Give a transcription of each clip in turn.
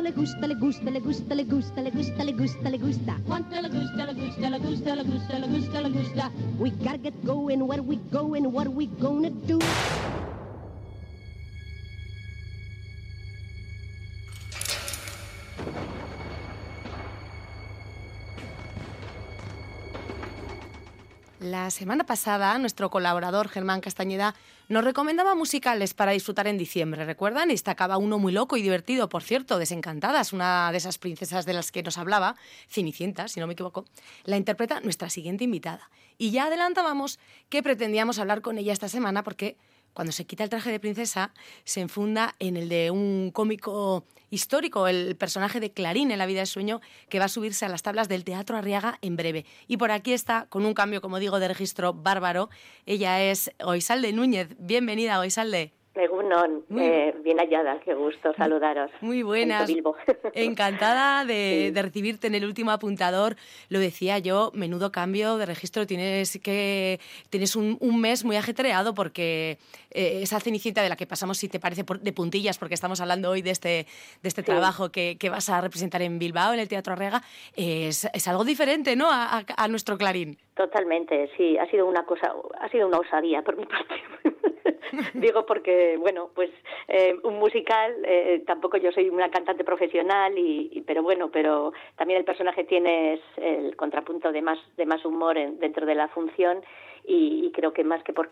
¿Cuánto le gusta, le gusta, le gusta, le gusta, le gusta, le gusta, le gusta? ¿Cuánto le gusta, le gusta, le gusta, le gusta, le gusta, le gusta? We gotta get going, where we going, what we gonna do? La semana pasada, nuestro colaborador Germán Castañeda nos recomendaba musicales para disfrutar en diciembre. ¿Recuerdan? Destacaba uno muy loco y divertido, por cierto, Desencantadas, una de esas princesas de las que nos hablaba, Cenicienta, si no me equivoco. La interpreta nuestra siguiente invitada. Y ya adelantábamos que pretendíamos hablar con ella esta semana porque cuando se quita el traje de princesa, se enfunda en el de un cómico histórico, el personaje de Clarín en La vida de sueño, que va a subirse a las tablas del Teatro Arriaga en breve. Y por aquí está, con un cambio, como digo, de registro bárbaro, ella es Oisalde Núñez. Bienvenida, Oisalde. Egunon, eh, bien hallada, qué gusto saludaros. Muy buenas. Encantada de, recibirte en el último apuntador. Lo decía yo, menudo cambio de registro. Tienes que tienes un, mes muy ajetreado porque eh, esa cenicienta de la que pasamos, si te parece, de puntillas, porque estamos hablando hoy de este, de este trabajo que, vas a representar en Bilbao, en el Teatro Arrega, es, es algo diferente, ¿no? A, a nuestro Clarín. Totalmente, sí. Ha sido una cosa, ha sido una osadía por mi parte. Digo porque, bueno, pues eh, un musical, eh, tampoco yo soy una cantante profesional, y, pero bueno, pero también el personaje tiene el contrapunto de más, de más humor dentro de la función y, creo que más que por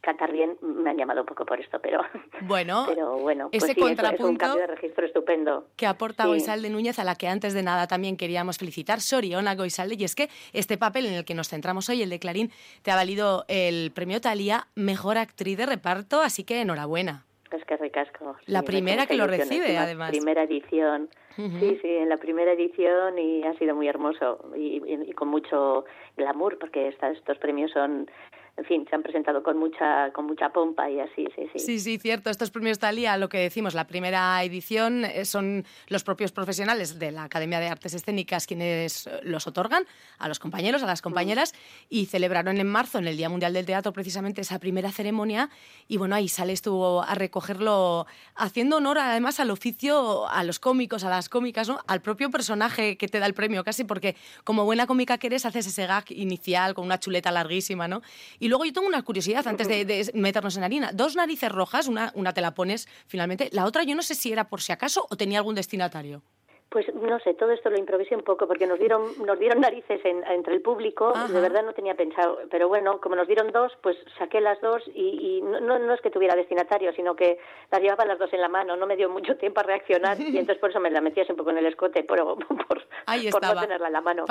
cantar bien me han llamado un poco por esto, pero bueno, pero bueno pues ese contrapunto es un cambio de registro estupendo. Que aporta Goisalde Núñez, a la que antes de nada también queríamos felicitar, Soriona Goisalde, y es que este papel en el que nos centramos hoy, el de Clarín, te ha valido el premio Talía Mejor Actriz de Reparto, así que enhorabuena. Es que ricasco. La primera que lo recibe, además. Primera edición. Sí, sí, en la primera edición y ha sido muy hermoso y, y con mucho glamour porque estos premios son en fin, se han presentado con mucha, con mucha pompa y así, sí, sí. Sí, sí, cierto. Estos premios Talía, lo que decimos, la primera edición eh, son los propios profesionales de la Academia de Artes Escénicas quienes eh, los otorgan a los compañeros, a las compañeras, y celebraron en marzo, en el Día Mundial del Teatro, precisamente esa primera ceremonia. Y bueno, ahí sale estuvo a recogerlo, haciendo honor además al oficio, a los cómicos, a las cómicas, ¿no? al propio personaje que te da el premio casi, porque como buena cómica que eres, haces ese gag inicial con una chuleta larguísima, ¿no? Y luego yo tengo una curiosidad antes de, meternos en harina. Dos narices rojas, una, una te la pones finalmente, la otra yo no sé si era por si acaso o tenía algún destinatario. Pues no sé, todo esto lo improvisé un poco porque nos dieron nos dieron narices entre el público, de verdad no tenía pensado, pero bueno, como nos dieron dos, pues saqué las dos y, no, no es que tuviera destinatario, sino que las llevaba las dos en la mano, no me dio mucho tiempo a reaccionar y entonces por eso me la metías un poco en el escote, por, por, no tenerla en la mano.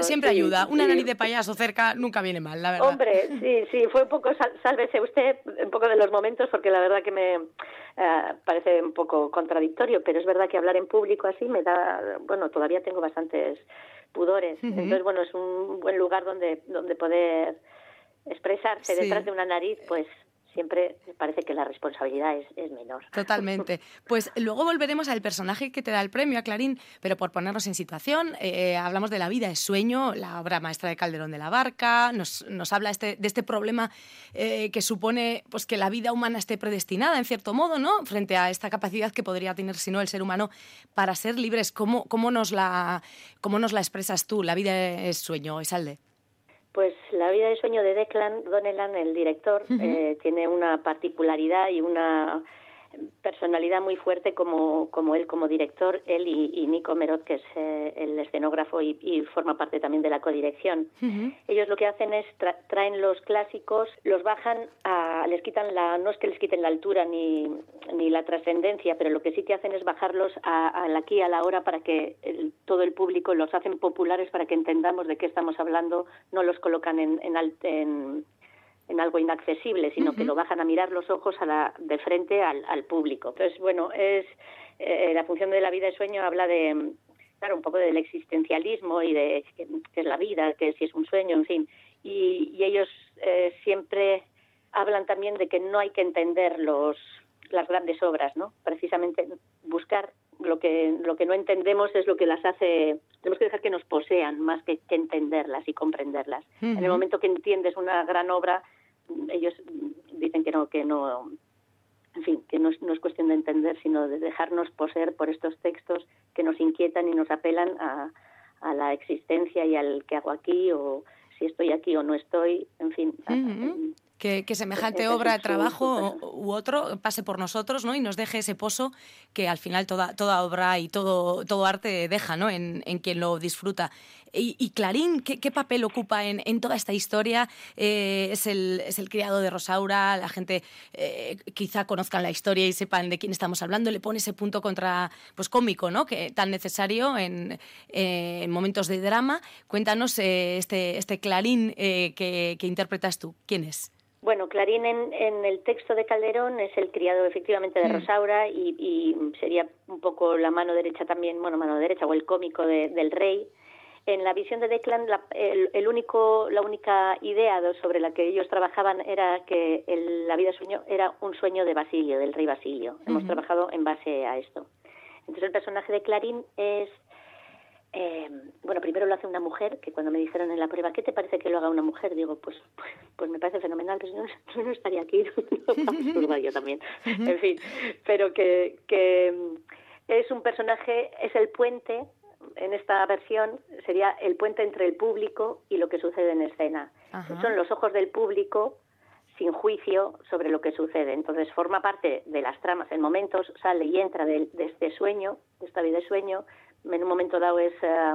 siempre, ayuda, una nariz de payaso cerca nunca viene mal, la verdad. Hombre, sí, sí, fue un poco, sálvese usted, un poco de los momentos porque la verdad que me eh, parece un poco contradictorio, pero es verdad que hablar en público así me da, bueno, todavía tengo bastantes pudores. Entonces, bueno, es un buen lugar donde, donde poder expresarse detrás de una nariz, pues siempre parece que la responsabilidad es, menor. Totalmente. Pues luego volveremos al personaje que te da el premio, a Clarín, pero por ponernos en situación, eh, hablamos de La vida es sueño, la obra maestra de Calderón de la Barca, nos, habla este, de este problema eh, que supone pues, que la vida humana esté predestinada, en cierto modo, ¿no? frente a esta capacidad que podría tener, si no, el ser humano para ser libres. ¿Cómo, cómo, nos, la, cómo nos la expresas tú? La vida es sueño, Esalde. Pues la vida de sueño de Declan Donnellan, el director, eh, tiene una particularidad y una personalidad muy fuerte como, como él como director, él y, Nico Merot, que es eh, el escenógrafo y, forma parte también de la codirección. Ellos lo que hacen es traen los clásicos, los bajan, a, les quitan la, no es que les quiten la altura ni, ni la trascendencia, pero lo que sí que hacen es bajarlos a, aquí, a la hora, para que todo el público los hacen populares para que entendamos de qué estamos hablando, no los colocan en, en, en en algo inaccesible, sino que lo bajan a mirar los ojos a la, de frente al, al público. Entonces, bueno, es eh, la función de la vida de sueño habla de, claro, un poco del existencialismo y de qué, es la vida, que si es un sueño, en fin. Y, y ellos eh, siempre hablan también de que no hay que entender los las grandes obras, ¿no? Precisamente buscar lo que lo que no entendemos es lo que las hace tenemos que dejar que nos posean más que, que entenderlas y comprenderlas. En el momento que entiendes una gran obra ellos dicen que no que no en fin, que no es, no es cuestión de entender, sino de dejarnos poseer por estos textos que nos inquietan y nos apelan a, a la existencia y al que hago aquí o si estoy aquí o no estoy, en fin. Que, semejante obra de trabajo u otro pase por nosotros ¿no? y nos deje ese pozo que al final toda, toda obra y todo, todo arte deja ¿no? en, en quien lo disfruta. Y, Clarín, ¿qué, papel ocupa en, en toda esta historia? Eh, es, el, es el criado de Rosaura, la gente eh, quizá conozcan la historia y sepan de quién estamos hablando, le pone ese punto contra, pues cómico, ¿no? que tan necesario en, en momentos de drama. Cuéntanos eh, este, este Clarín que, que interpretas tú, ¿quién es? Bueno, Clarín en, en, el texto de Calderón es el criado efectivamente de mm. Rosaura y, y, sería un poco la mano derecha también, bueno, mano derecha o el cómico del rey en la visión de Declan, la, el, único, la única idea sobre la que ellos trabajaban era que la vida sueño era un sueño de Basilio, del rey Basilio. Hemos trabajado en base a esto. Entonces el personaje de Clarín es, eh, bueno, primero lo hace una mujer, que cuando me dijeron en la prueba, ¿qué te parece que lo haga una mujer? Digo, pues, pues, pues me parece fenomenal, pero no, no estaría aquí, absurda yo también. En fin, pero que, que es un personaje, es el puente en esta versión sería el puente entre el público y lo que sucede en escena. Son los ojos del público sin juicio sobre lo que sucede. Entonces forma parte de las tramas. En momentos sale y entra de, este sueño, de esta vida de sueño. En un momento dado es eh,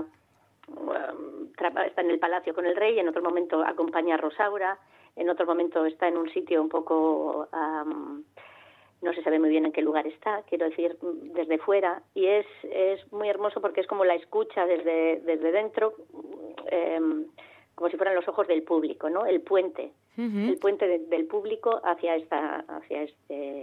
está en el palacio con el rey, en otro momento acompaña a Rosaura, en otro momento está en un sitio un poco no se sabe muy bien en qué lugar está, quiero decir, desde fuera, y es, es muy hermoso porque es como la escucha desde, desde dentro, em, como si fueran los ojos del público, ¿no? El puente, el puente del público hacia esta, hacia este,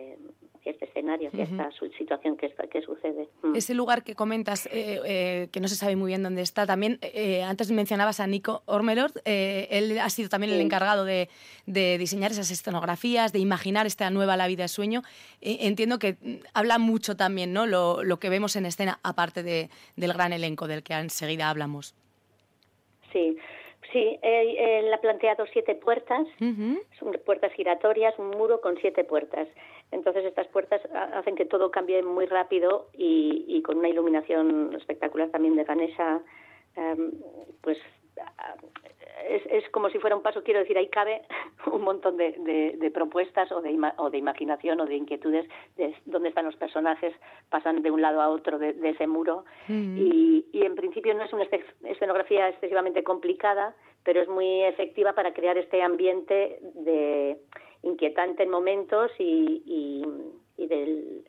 este escenario, hacia esta situación que, que sucede. Mm. Ese lugar que comentas, eh, eh, que no se sabe muy bien dónde está, también eh, antes mencionabas a Nico Ormelord, él ha sido también el encargado de, diseñar esas escenografías, de imaginar esta nueva La vida de sueño. entiendo que habla mucho también ¿no? lo, lo que vemos en escena, aparte de, del gran elenco del que enseguida hablamos. Sí, Sí, él, ha planteado siete puertas, son puertas giratorias, un muro con siete puertas. Entonces estas puertas hacen que todo cambie muy rápido y, con una iluminación espectacular también de Ganesha, em, pues es, es, como si fuera un paso, quiero decir, ahí cabe un montón de, de, propuestas o de, o de imaginación o de inquietudes de dónde están los personajes, pasan de un lado a otro de, ese muro. Y, y, en principio no es una escenografía excesivamente complicada, pero es muy efectiva para crear este ambiente de inquietante en momentos y, y, y del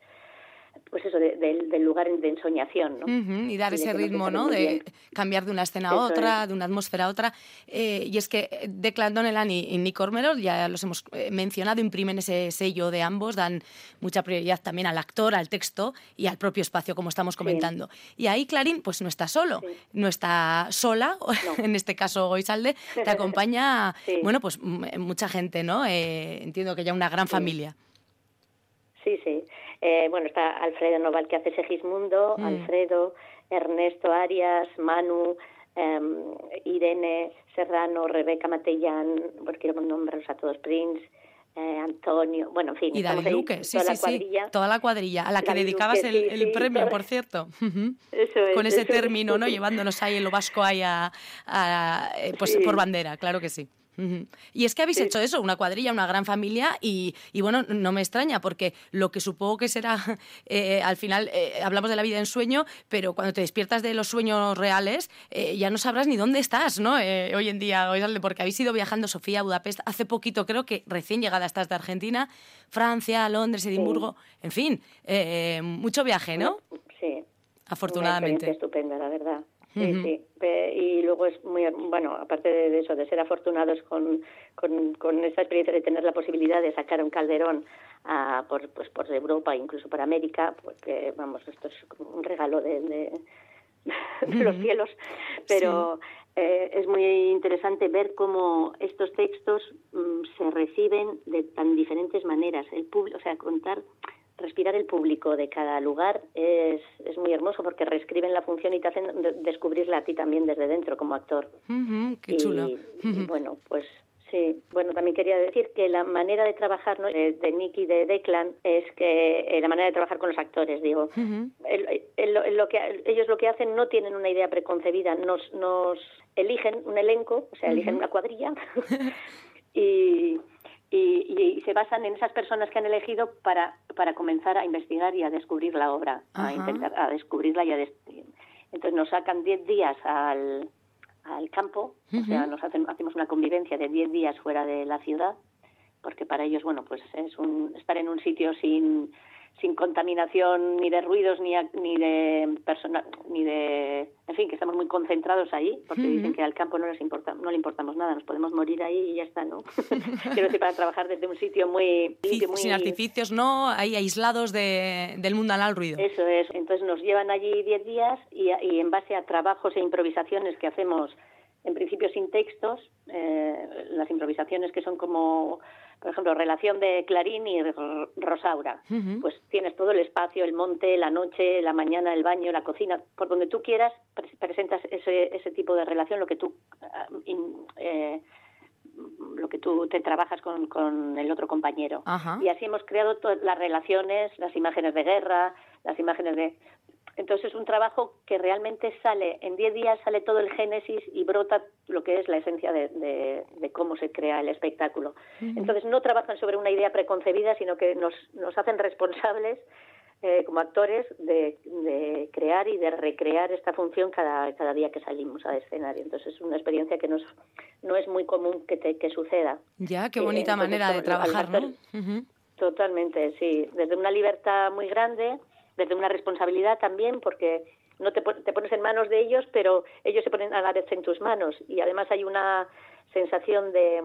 del lugar de ensoñación, ¿no? y dar ese ritmo, ¿no? De cambiar de una escena a otra, de una atmósfera a otra. Eh, y es que Declan Donnellan y, Nick Ormelor, ya los hemos eh, mencionado, imprimen ese sello de ambos, dan mucha prioridad también al actor, al texto y al propio espacio, como estamos comentando. Y ahí Clarín, pues no está solo, no está sola, en este caso Goisalde, te acompaña, bueno, pues mucha gente, ¿no? Eh, entiendo que ya una gran familia. Sí, sí. Eh, bueno, está Alfredo Noval que hace Segismundo, mm. Alfredo, Ernesto Arias, Manu, em, Irene Serrano, Rebeca Matellán, porque quiero nombrarlos a todos, Prince, eh, Antonio, bueno, en fin. Y David Luque, sí, toda sí, la cuadrilla. toda la cuadrilla, a la que dedicabas el, premio, por cierto. Eso es, Con ese término, ¿no? Llevándonos ahí en lo vasco ahí a, eh, pues, por bandera, claro que sí. Y es que habéis hecho eso, una cuadrilla, una gran familia, y, bueno, no me extraña, porque lo que supongo que será, eh, al final eh, hablamos de la vida en sueño, pero cuando te despiertas de los sueños reales, eh, ya no sabrás ni dónde estás, ¿no? hoy en día, porque habéis ido viajando, Sofía, Budapest, hace poquito creo que recién llegada estás de Argentina, Francia, Londres, Edimburgo, en fin, mucho viaje, ¿no? Sí. Afortunadamente. Una estupenda, la verdad. Sí, sí. Y luego es muy, bueno, aparte de eso, de ser afortunados con, con, con esta experiencia de tener la posibilidad de sacar un calderón a, por, pues, por Europa, incluso por América, porque, vamos, esto es un regalo de, de, los cielos, pero eh, es muy interesante ver cómo estos textos mm, se reciben de tan diferentes maneras. El público, o sea, contar respirar el público de cada lugar es, es muy hermoso porque reescriben la función y te hacen descubrirla a ti también desde dentro como actor. qué chulo. Y, bueno, pues Sí, bueno, también quería decir que la manera de trabajar ¿no? de, de Nicky de Declan es que eh, la manera de trabajar con los actores, digo, el- el- lo que, ellos lo que hacen no tienen una idea preconcebida, nos, nos eligen un elenco, o sea, eligen una cuadrilla y, y, y se basan en esas personas que han elegido para, para comenzar a investigar y a descubrir la obra, Ajá. a intentar a descubrirla y a des- entonces nos sacan 10 días al, al campo, o sea, nos hacen, hacemos una convivencia de 10 días fuera de la ciudad, porque para ellos, bueno, pues es un, estar en un sitio sin, sin contaminación ni de ruidos ni, a- ni de persona, ni de, en fin, que estamos muy concentrados ahí, porque dicen que al campo no les importa, no le importamos nada, nos podemos morir ahí y ya está, ¿no? Quiero decir, para trabajar desde un sitio muy limpio, muy Sin artificios, ¿no? Ahí aislados de, del mundanal al ruido. eso es. Entonces nos llevan allí 10 días y, y en base a trabajos e improvisaciones que hacemos, en principio sin textos, eh, las improvisaciones que son como, por ejemplo, relación de Clarín y Rosaura. Pues tienes todo el espacio, el monte, la noche, la mañana, el baño, la cocina, por donde tú quieras, pre- presentas ese, ese tipo de relación, lo que tú... ah, eh, lo que tú te trabajas con, con el otro compañero. Y así hemos creado todas las relaciones, las imágenes de guerra, las imágenes de... Entonces es un trabajo que realmente sale, en 10 días sale todo el génesis y brota lo que es la esencia de, de- de cómo se crea el espectáculo. Entonces no trabajan sobre una idea preconcebida, sino que nos, nos hacen responsables eh, como actores de, de crear y de recrear esta función cada, cada día que salimos al escenario. Entonces es una experiencia que nos, no es muy común que, te, que suceda. Ya, qué Eh, bonita manera de trabajar, ¿no? Totalmente, sí. Desde una libertad muy grande, desde una responsabilidad también, porque no te, te pones en manos de ellos, pero ellos se ponen a la vez en tus manos. Y además hay una sensación de,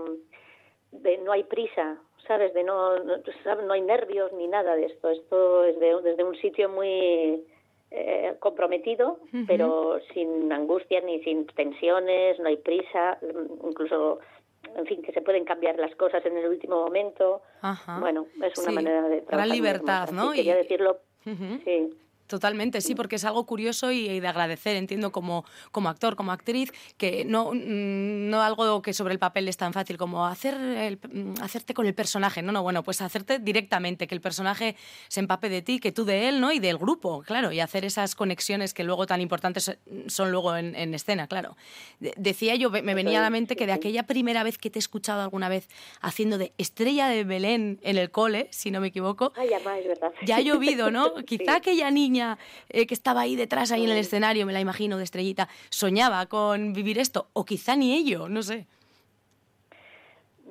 de no hay prisa, ¿sabes? De no, no, ¿sabes? no hay nervios ni nada de esto. Esto es de- desde un sitio muy eh, comprometido, pero sin angustias ni sin tensiones, no hay prisa, incluso, en fin, que se pueden cambiar las cosas en el último momento. Ajá. Bueno, es una Sí, manera de gran trabajar. muy libertad. ¿no? Quería Y- decirlo. Ujú. Sí. Totalmente, sí, porque es algo curioso y, de agradecer, entiendo, como, como actor, como actriz, que no, mm, no algo que sobre el papel es tan fácil como hacer el- mm, hacerte con el personaje, no, no, bueno, pues hacerte directamente, que el personaje se empape de ti, que tú de él, ¿no? Y del grupo, claro, y hacer esas conexiones que luego tan importantes son luego en, en escena, claro. De- decía yo, me venía a la mente que de aquella primera vez que te he escuchado alguna vez haciendo de estrella de Belén en el cole, si no me equivoco, Ay, ama, es verdad. ya ha llovido, ¿no? Quizá Sí. aquella niña eh, que estaba ahí detrás, ahí en el escenario, me la imagino de estrellita, soñaba con vivir esto, o quizá ni ello, no sé.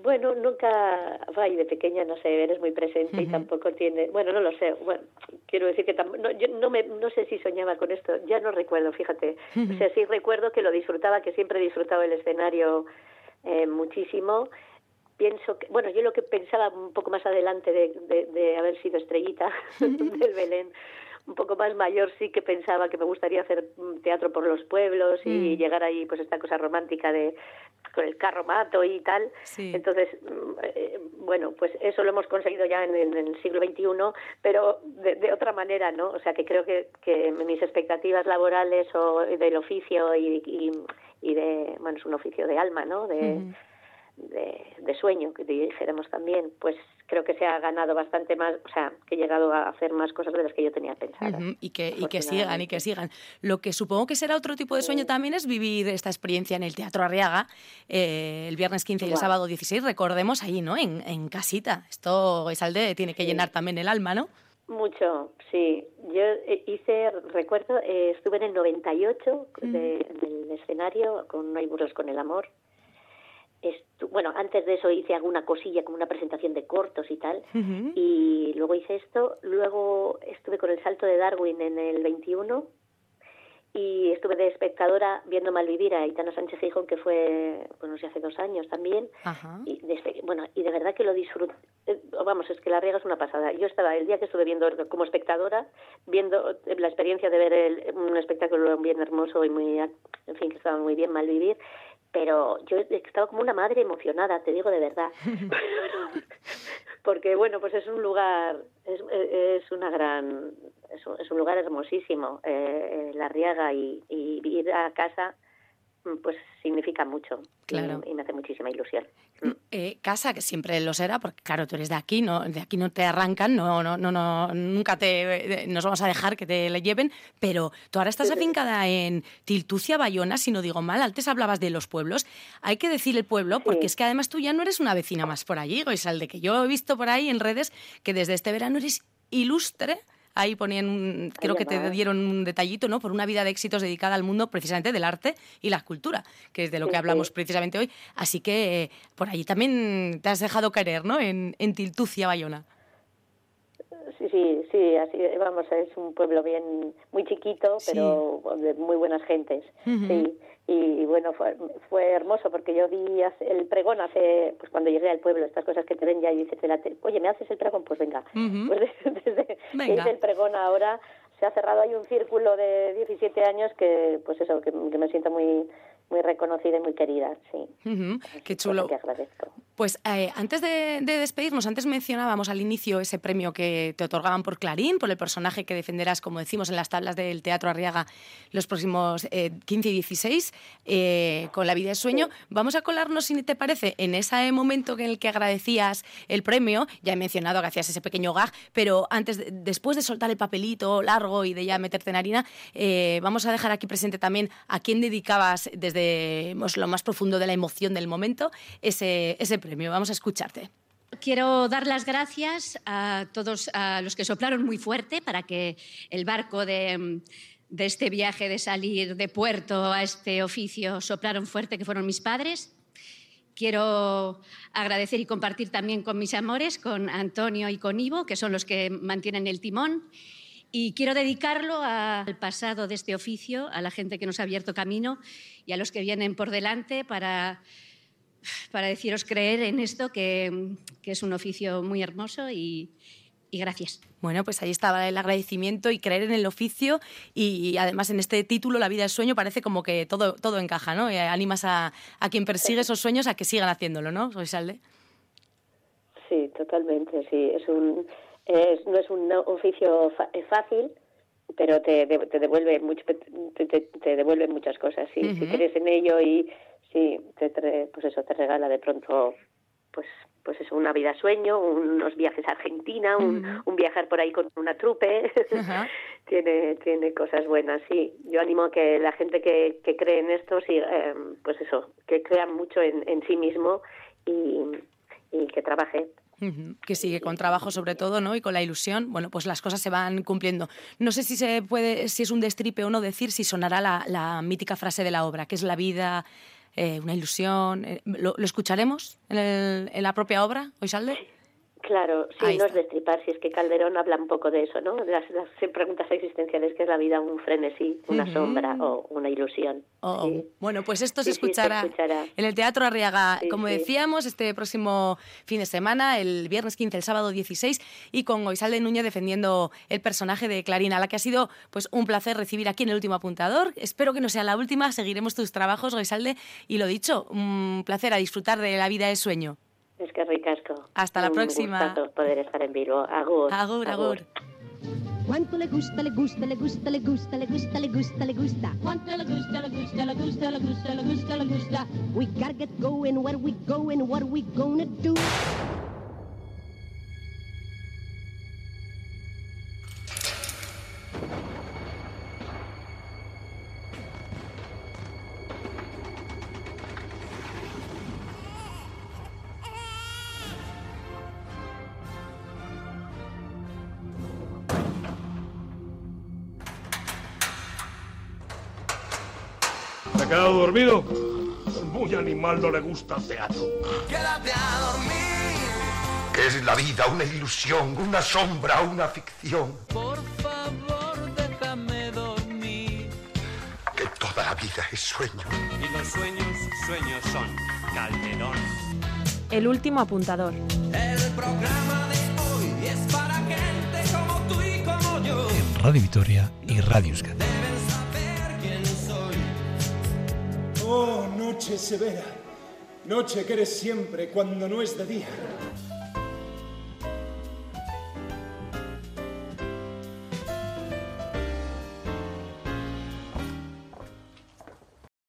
Bueno, nunca, ay, de pequeña no sé, eres muy presente y tampoco tiene, bueno, no lo sé, bueno, quiero decir que tam- no, yo no, me, no sé si soñaba con esto, ya no recuerdo, fíjate, o sea, sí recuerdo que lo disfrutaba, que siempre he disfrutado el escenario eh, muchísimo, pienso que, bueno, yo lo que pensaba un poco más adelante de, de, de haber sido estrellita del Belén, un poco más mayor sí que pensaba que me gustaría hacer mm, teatro por los pueblos y llegar ahí pues esta cosa romántica de con el carro mato y tal. Sí. Entonces, mm, eh, bueno, pues eso lo hemos conseguido ya en, en el siglo XXI, pero de, de otra manera, ¿no? O sea, que creo que, que mis expectativas laborales o del oficio y, y, y de, bueno, es un oficio de alma, ¿no? De, de, de sueño, que dijéramos también, pues creo que se ha ganado bastante más, o sea, que he llegado a hacer más cosas de las que yo tenía pensadas. Ujú, Y que, y que sigan, y que sigan. Lo que supongo que será otro tipo de sueño también es vivir esta experiencia en el Teatro Arriaga eh, el viernes 15 y el sábado 16, recordemos ahí, ¿no? En, en casita. Esto, Isalde, tiene que llenar también el alma, ¿no? Mucho, sí. Yo eh, hice, recuerdo, eh, estuve en el 98 de- en el escenario con No hay burros con el amor. Estu- bueno, antes de eso hice alguna cosilla como una presentación de cortos y tal. Y luego hice esto. Luego estuve con el salto de Darwin en el 21 y estuve de espectadora viendo Malvivir a Itana Sánchez Gijón, que fue, bueno, no sé, hace dos años también. Ajá. Y de espe- bueno, y de verdad que lo disfruté. eh, Vamos, es que la riega es una pasada. Yo estaba el día que estuve viendo como espectadora, viendo la experiencia de ver el- un espectáculo bien hermoso y muy, en fin, que estaba muy bien mal vivir, pero yo estaba como una madre emocionada, te digo de verdad. Porque, bueno, pues es un lugar, es, es una gran, es un, es un lugar hermosísimo, eh, La Riaga, y, y ir a casa pues significa mucho. Claro. Y, y me hace muchísima ilusión. Eh, casa, que siempre lo será, porque claro, tú eres de aquí, no, de aquí no te arrancan, no, no, no, no nunca te eh, nos vamos a dejar que te le lleven, pero tú ahora estás afincada en Tiltucia, Bayona, si no digo mal, antes hablabas de los pueblos, hay que decir el pueblo, porque Sí. es que además tú ya no eres una vecina más por allí, de que yo he visto por ahí en redes que desde este verano eres ilustre. Ahí ponían, un- creo que te dieron un detallito, ¿no? Por una vida de éxitos dedicada al mundo precisamente del arte y la cultura, que es de lo que hablamos precisamente hoy. Así que eh, por allí también te has dejado caer, ¿no? En, en Tiltucia, Bayona. Sí, sí, sí, así vamos, es un pueblo bien muy chiquito, Sí. pero de muy buenas gentes. Sí, y, bueno, fue, fue hermoso porque yo vi hace- el pregón hace, pues cuando llegué al pueblo, estas cosas que te ven ya y dices, oye, ¿me haces el pregón? Pues venga. Pues desde, desde que Venga. hice el pregón ahora se ha cerrado ahí un círculo de 17 años que, pues eso, que, que me siento muy muy reconocida y muy querida, sí. Qué chulo. que agradezco. Pues eh, antes de, de despedirnos, antes mencionábamos al inicio ese premio que te otorgaban por Clarín, por el personaje que defenderás, como decimos, en las tablas del Teatro Arriaga los próximos eh, 15 y 16, eh, con La vida de sueño. Vamos a colarnos, si te parece, en ese momento en el que agradecías el premio. Ya he mencionado que hacías ese pequeño gag, pero antes, de- después de soltar el papelito largo y de ya meterte en harina, eh, vamos a dejar aquí presente también a quién dedicabas desde pues, lo más profundo de la emoción del momento ese, ese premio. Vamos a escucharte. Quiero dar las gracias a todos a los que soplaron muy fuerte para que el barco de, de este viaje de salir de puerto a este oficio soplaron fuerte, que fueron mis padres. Quiero agradecer y compartir también con mis amores, con Antonio y con Ivo, que son los que mantienen el timón. Y quiero dedicarlo a- al pasado de este oficio, a la gente que nos ha abierto camino y a los que vienen por delante para para deciros creer en esto, que, que es un oficio muy hermoso y, y gracias. Bueno, pues ahí estaba el agradecimiento y creer en el oficio y, además en este título, La vida es sueño, parece como que todo, todo encaja, ¿no? Y animas a, a quien persigue esos sueños a que sigan haciéndolo, ¿no? Soisalde? Sí, totalmente, sí. Es un, es, no es un oficio fa- eh, fácil, pero te, te devuelve mucho, te, te- devuelve muchas cosas. Sí. Si crees en ello y sí, te, pues eso te regala de pronto, pues pues eso, una vida sueño, unos viajes a Argentina, un, un viajar por ahí con una trupe. Tiene tiene cosas buenas, sí. Yo animo a que la gente que, que cree en esto, sí, eh, pues eso, que crea mucho en, en sí mismo y, y que trabaje. Que sigue con trabajo sobre todo, ¿no? Y con la ilusión, bueno, pues las cosas se van cumpliendo. No sé si se puede, si es un destripe o no decir si sonará la, la mítica frase de la obra, que es la vida, eh, una ilusión. eh, ¿lo, lo escucharemos en, el- en la propia obra, Oisalde? Claro, sí, Ahí no está. es destripar, si es que Calderón habla un poco de eso, ¿no? De las, las preguntas existenciales, que es la vida un frenesí, una sombra o una ilusión. Oh, Sí. Bueno, pues esto se Sí, sí, se escuchará, en el Teatro Arriaga, como decíamos, este próximo fin de semana, el viernes 15, el sábado 16, y con Oisalde Núñez defendiendo el personaje de Clarina, a la que ha sido pues un placer recibir aquí en el último apuntador. Espero que no sea la última, seguiremos tus trabajos, Oisalde, y lo dicho, un placer a disfrutar de la vida de sueño. Es que ricasco. Hasta la Un próxima. gustazo poder estar en vivo. Agur. Agur, agur. Cuánto le gusta, le gusta, le gusta, le gusta, le gusta, le gusta, le gusta. Cuánto le gusta, le gusta, le gusta, le gusta, le gusta, le gusta. We gotta get going, where we going, what are we gonna do? Dormido? Muy animal no le gusta el teatro. Quédate a dormir. ¿Qué es la vida? ¿Una ilusión? ¿Una sombra? ¿Una ficción? Por favor, déjame dormir. Que toda la vida es sueño. Y los sueños, sueños son. Calderón. El último apuntador. El programa de hoy es para gente como tú y como yo. Radio Vitoria y Radio Euskadi. Oh, noche severa, noche que eres siempre cuando no es de día.